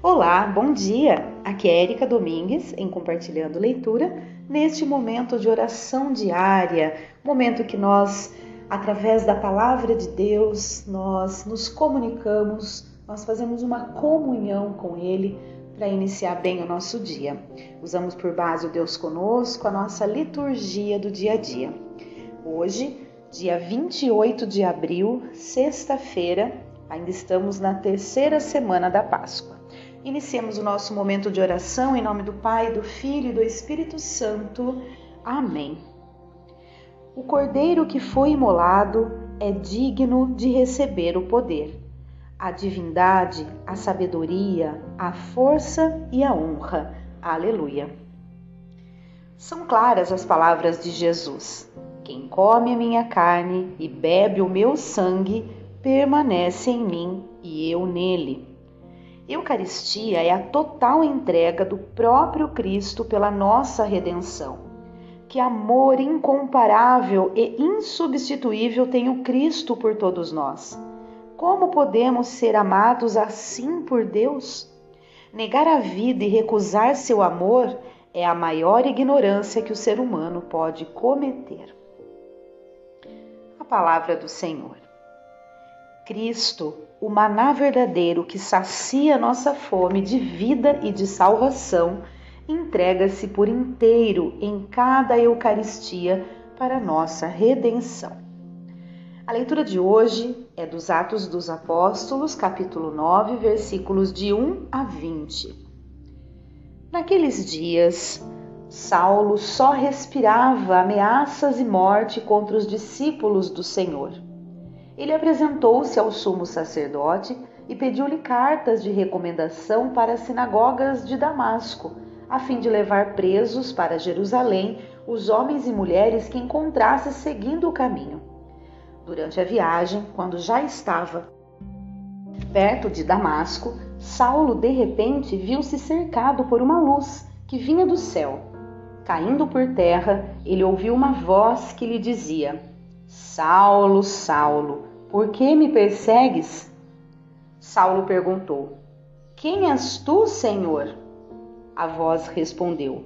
Olá, bom dia! Aqui é Erika Domingues em Compartilhando Leitura, neste momento de oração diária, momento que nós, através da palavra de Deus, nós nos comunicamos, nós fazemos uma comunhão com Ele para iniciar bem o nosso dia. Usamos por base o Deus conosco, a nossa liturgia do dia a dia. Hoje, dia 28 de abril, sexta-feira, ainda estamos na terceira semana da Páscoa. Iniciemos o nosso momento de oração em nome do Pai, do Filho e do Espírito Santo. Amém. O cordeiro que foi imolado é digno de receber o poder, a divindade, a sabedoria, a força e a honra. Aleluia. São claras as palavras de Jesus. Quem come a minha carne e bebe o meu sangue permanece em mim e eu nele. Eucaristia é a total entrega do próprio Cristo pela nossa redenção. Que amor incomparável e insubstituível tem o Cristo por todos nós. Como podemos ser amados assim por Deus? Negar a vida e recusar seu amor é a maior ignorância que o ser humano pode cometer. A palavra do Senhor. Cristo, o maná verdadeiro que sacia nossa fome de vida e de salvação, entrega-se por inteiro em cada Eucaristia para nossa redenção. A leitura de hoje é dos Atos dos Apóstolos, capítulo 9, versículos de 1 a 20. Naqueles dias, Saulo só respirava ameaças e morte contra os discípulos do Senhor ele apresentou-se ao sumo sacerdote e pediu-lhe cartas de recomendação para as sinagogas de Damasco, a fim de levar presos para Jerusalém os homens e mulheres que encontrasse seguindo o caminho. Durante a viagem, quando já estava perto de Damasco, Saulo de repente viu-se cercado por uma luz que vinha do céu. Caindo por terra, ele ouviu uma voz que lhe dizia: Saulo, Saulo, por que me persegues? Saulo perguntou: Quem és tu, Senhor? A voz respondeu: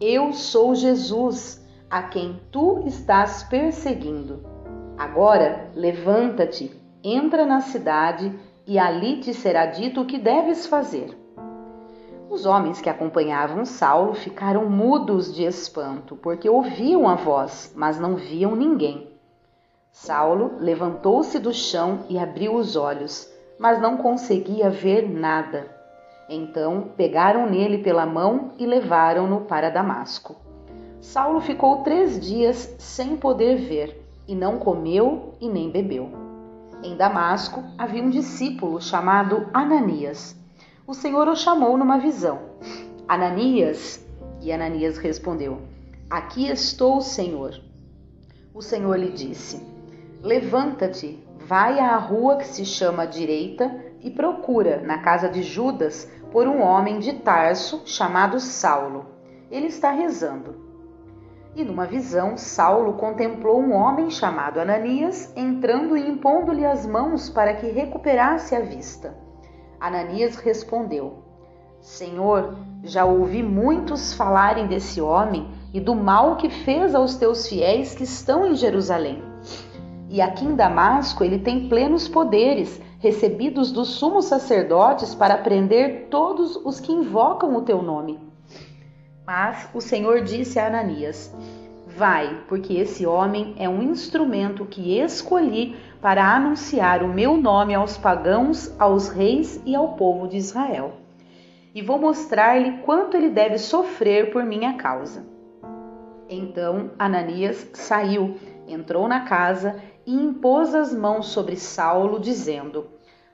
Eu sou Jesus, a quem tu estás perseguindo. Agora levanta-te, entra na cidade e ali te será dito o que deves fazer. Os homens que acompanhavam Saulo ficaram mudos de espanto, porque ouviam a voz, mas não viam ninguém. Saulo levantou-se do chão e abriu os olhos, mas não conseguia ver nada. Então pegaram nele pela mão e levaram-no para Damasco. Saulo ficou três dias sem poder ver, e não comeu e nem bebeu. Em Damasco havia um discípulo chamado Ananias. O Senhor o chamou numa visão. Ananias, e Ananias respondeu: Aqui estou, Senhor. O Senhor lhe disse: Levanta-te, vai à rua que se chama Direita e procura, na casa de Judas, por um homem de Tarso chamado Saulo. Ele está rezando. E numa visão, Saulo contemplou um homem chamado Ananias entrando e impondo-lhe as mãos para que recuperasse a vista. Ananias respondeu: Senhor, já ouvi muitos falarem desse homem e do mal que fez aos teus fiéis que estão em Jerusalém. E aqui em Damasco ele tem plenos poderes, recebidos dos sumos sacerdotes para prender todos os que invocam o teu nome. Mas o Senhor disse a Ananias: Vai, porque esse homem é um instrumento que escolhi para anunciar o meu nome aos pagãos, aos reis e ao povo de Israel. E vou mostrar-lhe quanto ele deve sofrer por minha causa. Então Ananias saiu, entrou na casa e impôs as mãos sobre Saulo, dizendo: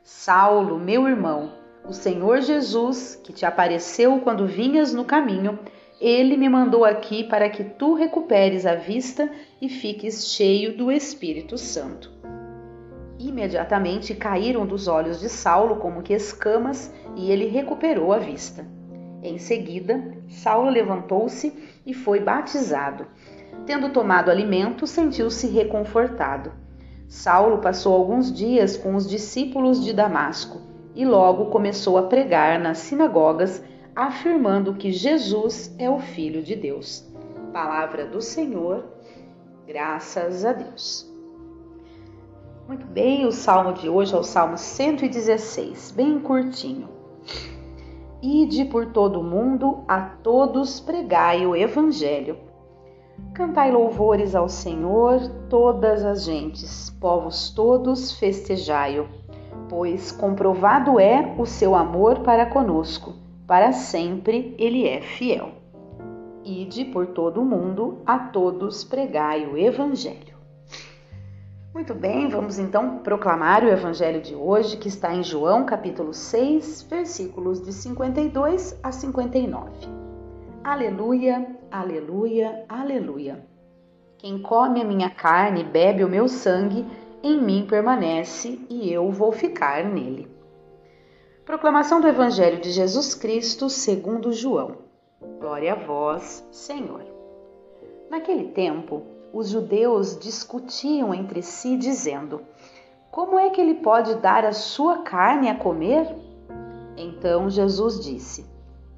Saulo, meu irmão, o Senhor Jesus, que te apareceu quando vinhas no caminho, ele me mandou aqui para que tu recuperes a vista e fiques cheio do Espírito Santo. Imediatamente caíram dos olhos de Saulo como que escamas e ele recuperou a vista. Em seguida, Saulo levantou-se e foi batizado. Tendo tomado alimento, sentiu-se reconfortado. Saulo passou alguns dias com os discípulos de Damasco e logo começou a pregar nas sinagogas, afirmando que Jesus é o Filho de Deus. Palavra do Senhor, graças a Deus. Muito bem, o salmo de hoje é o salmo 116, bem curtinho. Ide por todo o mundo, a todos pregai o evangelho. Cantai louvores ao Senhor, todas as gentes, povos todos, festejai-o pois comprovado é o seu amor para conosco, para sempre ele é fiel. Ide por todo o mundo, a todos pregai o Evangelho. Muito bem, vamos então proclamar o Evangelho de hoje, que está em João capítulo 6, versículos de 52 a 59. Aleluia, aleluia, aleluia. Quem come a minha carne e bebe o meu sangue, em mim permanece e eu vou ficar nele. Proclamação do Evangelho de Jesus Cristo segundo João. Glória a vós, Senhor. Naquele tempo, os judeus discutiam entre si, dizendo: Como é que ele pode dar a sua carne a comer? Então Jesus disse: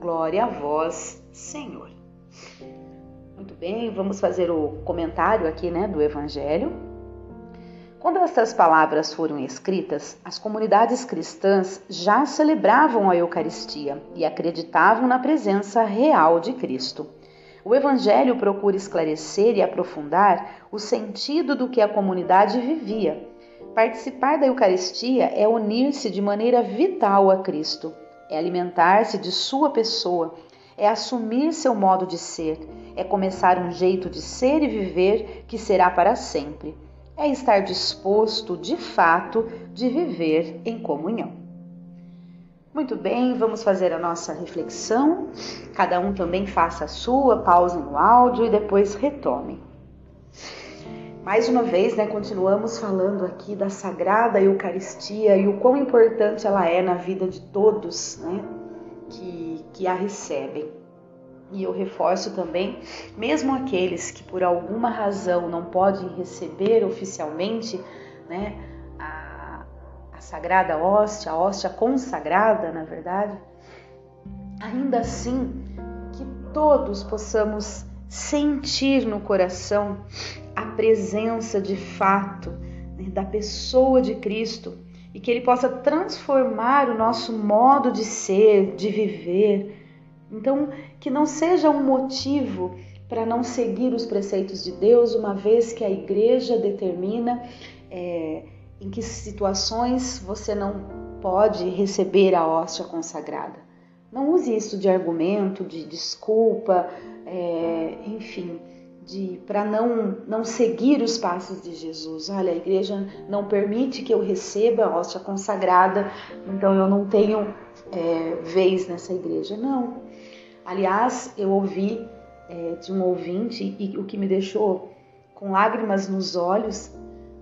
Glória a vós, Senhor. Muito bem, vamos fazer o comentário aqui né, do Evangelho. Quando estas palavras foram escritas, as comunidades cristãs já celebravam a Eucaristia e acreditavam na presença real de Cristo. O Evangelho procura esclarecer e aprofundar o sentido do que a comunidade vivia. Participar da Eucaristia é unir-se de maneira vital a Cristo, é alimentar-se de Sua pessoa, é assumir seu modo de ser, é começar um jeito de ser e viver que será para sempre. É estar disposto, de fato, de viver em comunhão. Muito bem, vamos fazer a nossa reflexão. Cada um também faça a sua, pause no áudio e depois retome. Mais uma vez, né, continuamos falando aqui da Sagrada Eucaristia e o quão importante ela é na vida de todos, né? que, que a recebem. E eu reforço também, mesmo aqueles que por alguma razão não podem receber oficialmente né, a, a sagrada hóstia, a hóstia consagrada, na verdade, ainda assim que todos possamos sentir no coração a presença de fato né, da pessoa de Cristo e que Ele possa transformar o nosso modo de ser, de viver. Então, que não seja um motivo para não seguir os preceitos de Deus, uma vez que a igreja determina é, em que situações você não pode receber a hóstia consagrada. Não use isso de argumento, de desculpa, é, enfim para não, não seguir os passos de Jesus. Olha, a igreja não permite que eu receba a hóstia consagrada, então eu não tenho é, vez nessa igreja. Não. Aliás, eu ouvi é, de um ouvinte e o que me deixou com lágrimas nos olhos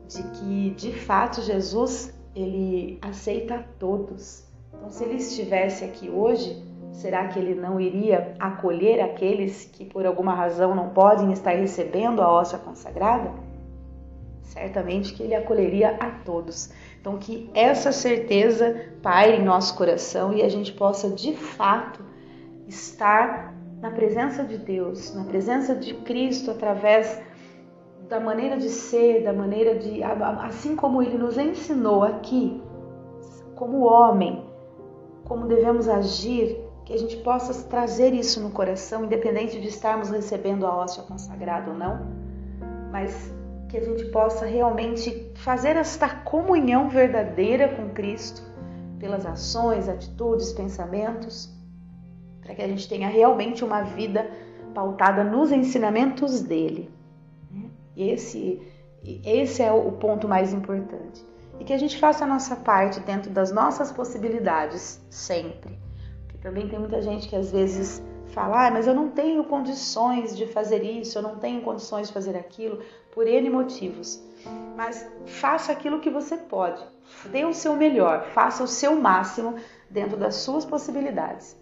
de que de fato Jesus ele aceita todos. Então, se ele estivesse aqui hoje, Será que ele não iria acolher aqueles que por alguma razão não podem estar recebendo a hóstia consagrada? Certamente que ele acolheria a todos. Então que essa certeza paire em nosso coração e a gente possa de fato estar na presença de Deus, na presença de Cristo através da maneira de ser, da maneira de assim como ele nos ensinou aqui, como homem, como devemos agir, que a gente possa trazer isso no coração, independente de estarmos recebendo a hóstia consagrada ou não, mas que a gente possa realmente fazer esta comunhão verdadeira com Cristo pelas ações, atitudes, pensamentos, para que a gente tenha realmente uma vida pautada nos ensinamentos dele. Esse, esse é o ponto mais importante. E que a gente faça a nossa parte dentro das nossas possibilidades, sempre. Também tem muita gente que às vezes fala, ah, mas eu não tenho condições de fazer isso, eu não tenho condições de fazer aquilo, por N motivos. Mas faça aquilo que você pode, dê o seu melhor, faça o seu máximo dentro das suas possibilidades.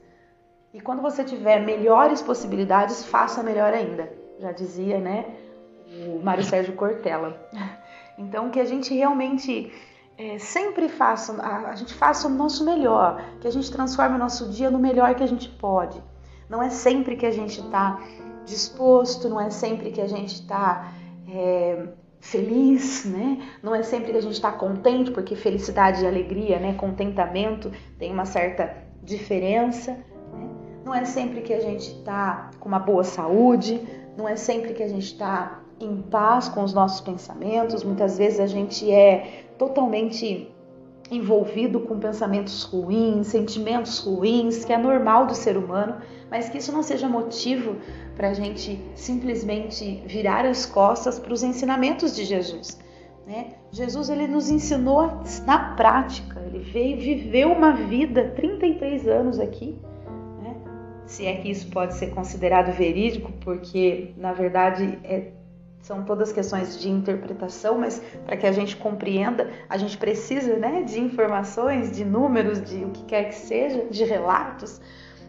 E quando você tiver melhores possibilidades, faça melhor ainda. Já dizia, né, o Mário Sérgio Cortella. Então, que a gente realmente é, sempre faça, a, a gente faça o nosso melhor, que a gente transforme o nosso dia no melhor que a gente pode. Não é sempre que a gente está disposto, não é sempre que a gente está é, feliz, né? Não é sempre que a gente está contente, porque felicidade e alegria, né? Contentamento tem uma certa diferença. Né? Não é sempre que a gente está com uma boa saúde, não é sempre que a gente está em paz com os nossos pensamentos. Muitas vezes a gente é totalmente envolvido com pensamentos ruins, sentimentos ruins, que é normal do ser humano, mas que isso não seja motivo para a gente simplesmente virar as costas para os ensinamentos de Jesus. Né? Jesus ele nos ensinou na prática, ele veio viveu uma vida, 33 anos aqui, né? se é que isso pode ser considerado verídico, porque na verdade é são todas questões de interpretação, mas para que a gente compreenda, a gente precisa né, de informações, de números, de o que quer que seja, de relatos,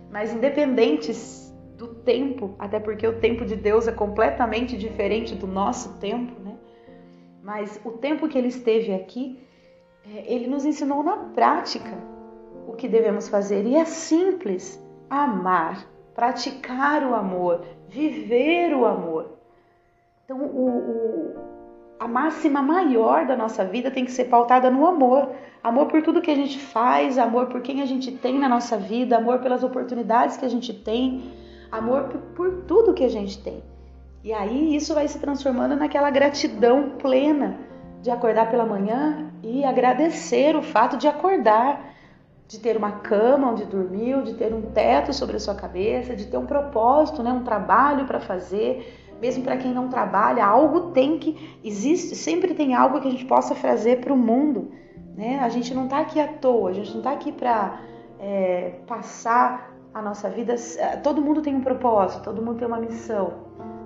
mas independentes do tempo, até porque o tempo de Deus é completamente diferente do nosso tempo, né? Mas o tempo que ele esteve aqui, é, ele nos ensinou na prática o que devemos fazer e é simples: amar, praticar o amor, viver o amor. Então, o, o, a máxima maior da nossa vida tem que ser pautada no amor. Amor por tudo que a gente faz, amor por quem a gente tem na nossa vida, amor pelas oportunidades que a gente tem, amor por, por tudo que a gente tem. E aí isso vai se transformando naquela gratidão plena de acordar pela manhã e agradecer o fato de acordar, de ter uma cama onde dormiu, de ter um teto sobre a sua cabeça, de ter um propósito, né, um trabalho para fazer, mesmo para quem não trabalha, algo tem que existe, sempre tem algo que a gente possa fazer para o mundo, né? A gente não está aqui à toa, a gente não está aqui para é, passar a nossa vida. É, todo mundo tem um propósito, todo mundo tem uma missão.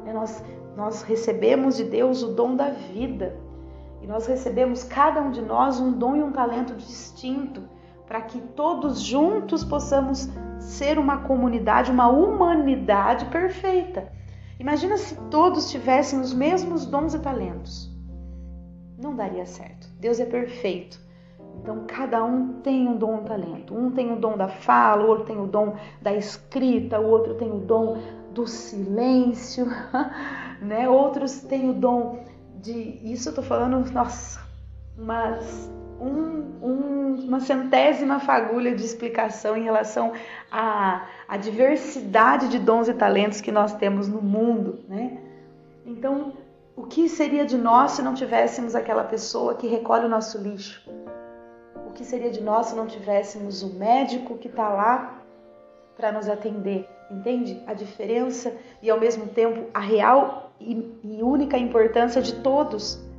Né? Nós nós recebemos de Deus o dom da vida e nós recebemos cada um de nós um dom e um talento distinto para que todos juntos possamos ser uma comunidade, uma humanidade perfeita Imagina se todos tivessem os mesmos dons e talentos. Não daria certo. Deus é perfeito. Então cada um tem um dom e um talento. Um tem o dom da fala, o outro tem o dom da escrita, o outro tem o dom do silêncio, né? Outros têm o dom de. Isso eu tô falando, nossa, mas um, um, uma centésima fagulha de explicação em relação à, à diversidade de dons e talentos que nós temos no mundo, né? Então, o que seria de nós se não tivéssemos aquela pessoa que recolhe o nosso lixo? O que seria de nós se não tivéssemos o médico que está lá para nos atender? Entende a diferença e ao mesmo tempo a real e, e única importância de todos?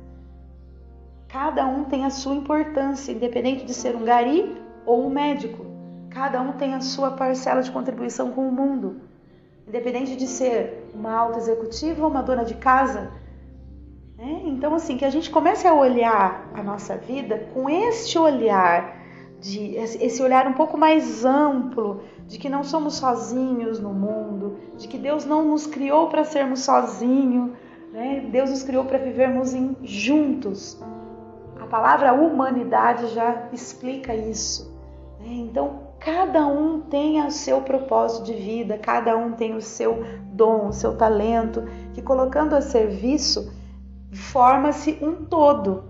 Cada um tem a sua importância, independente de ser um gari ou um médico. Cada um tem a sua parcela de contribuição com o mundo. Independente de ser uma alta executiva ou uma dona de casa. Né? Então, assim, que a gente comece a olhar a nossa vida com este olhar, de, esse olhar um pouco mais amplo, de que não somos sozinhos no mundo, de que Deus não nos criou para sermos sozinhos, né? Deus nos criou para vivermos em, juntos palavra humanidade já explica isso. Né? Então, cada um tem o seu propósito de vida, cada um tem o seu dom, o seu talento, que colocando a serviço forma-se um todo.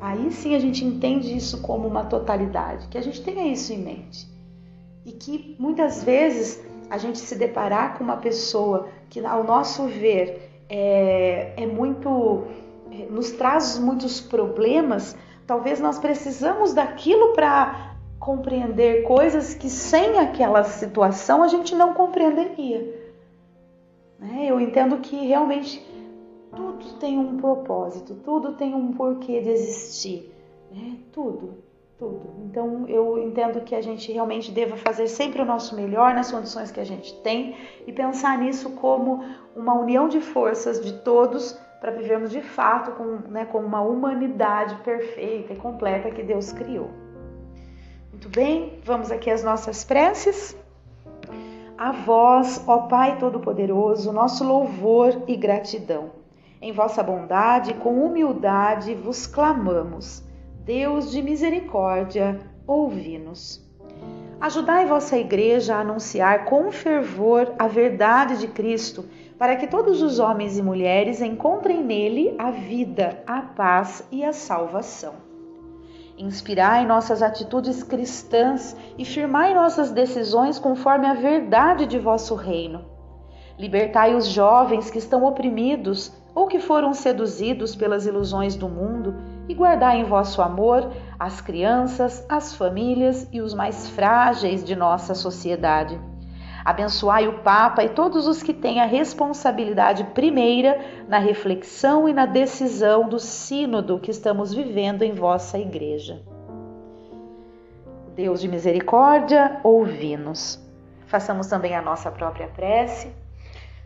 Aí sim a gente entende isso como uma totalidade, que a gente tenha isso em mente. e que muitas vezes a gente se deparar com uma pessoa que, ao nosso ver, é, é muito. É, nos traz muitos problemas, talvez nós precisamos daquilo para compreender coisas que sem aquela situação a gente não compreenderia. Né? Eu entendo que realmente tudo tem um propósito, tudo tem um porquê de existir, né? tudo tudo. Então eu entendo que a gente realmente deva fazer sempre o nosso melhor nas condições que a gente tem e pensar nisso como uma união de forças de todos para vivermos de fato com, né, com uma humanidade perfeita e completa que Deus criou. Muito bem, vamos aqui às nossas preces. A vós, ó Pai Todo-Poderoso, nosso louvor e gratidão. Em vossa bondade, com humildade, vos clamamos Deus de misericórdia, ouvi-nos. Ajudai vossa igreja a anunciar com fervor a verdade de Cristo, para que todos os homens e mulheres encontrem nele a vida, a paz e a salvação. Inspirai nossas atitudes cristãs e firmai nossas decisões conforme a verdade de vosso reino. Libertai os jovens que estão oprimidos ou que foram seduzidos pelas ilusões do mundo e guardai em vosso amor as crianças, as famílias e os mais frágeis de nossa sociedade. Abençoai o Papa e todos os que têm a responsabilidade primeira na reflexão e na decisão do sínodo que estamos vivendo em vossa igreja. Deus de misericórdia, ouvi-nos. Façamos também a nossa própria prece.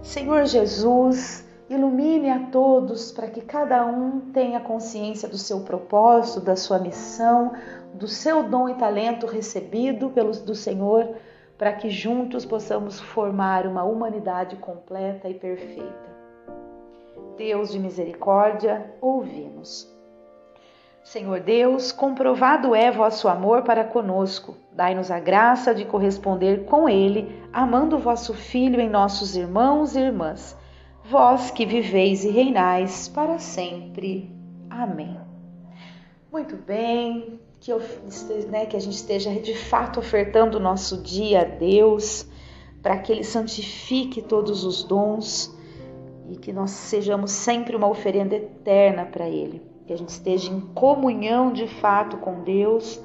Senhor Jesus, Ilumine a todos para que cada um tenha consciência do seu propósito, da sua missão, do seu dom e talento recebido pelos do Senhor, para que juntos possamos formar uma humanidade completa e perfeita. Deus de misericórdia, ouvi-nos. Senhor Deus, comprovado é vosso amor para conosco. Dai-nos a graça de corresponder com ele, amando vosso Filho em nossos irmãos e irmãs vós que viveis e reinais para sempre. Amém. Muito bem, que, eu, né, que a gente esteja de fato ofertando o nosso dia a Deus, para que Ele santifique todos os dons e que nós sejamos sempre uma oferenda eterna para Ele. Que a gente esteja em comunhão de fato com Deus,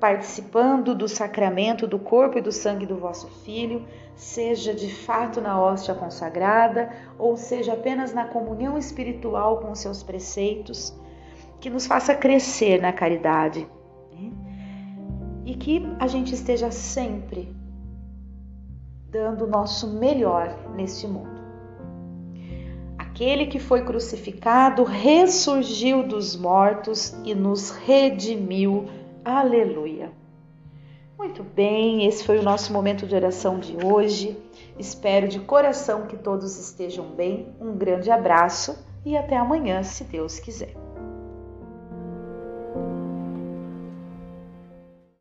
participando do sacramento do corpo e do sangue do vosso Filho seja de fato na hóstia consagrada ou seja apenas na comunhão espiritual com seus preceitos, que nos faça crescer na caridade né? e que a gente esteja sempre dando o nosso melhor neste mundo. Aquele que foi crucificado ressurgiu dos mortos e nos redimiu. Aleluia. Muito bem, esse foi o nosso momento de oração de hoje. Espero de coração que todos estejam bem. Um grande abraço e até amanhã, se Deus quiser.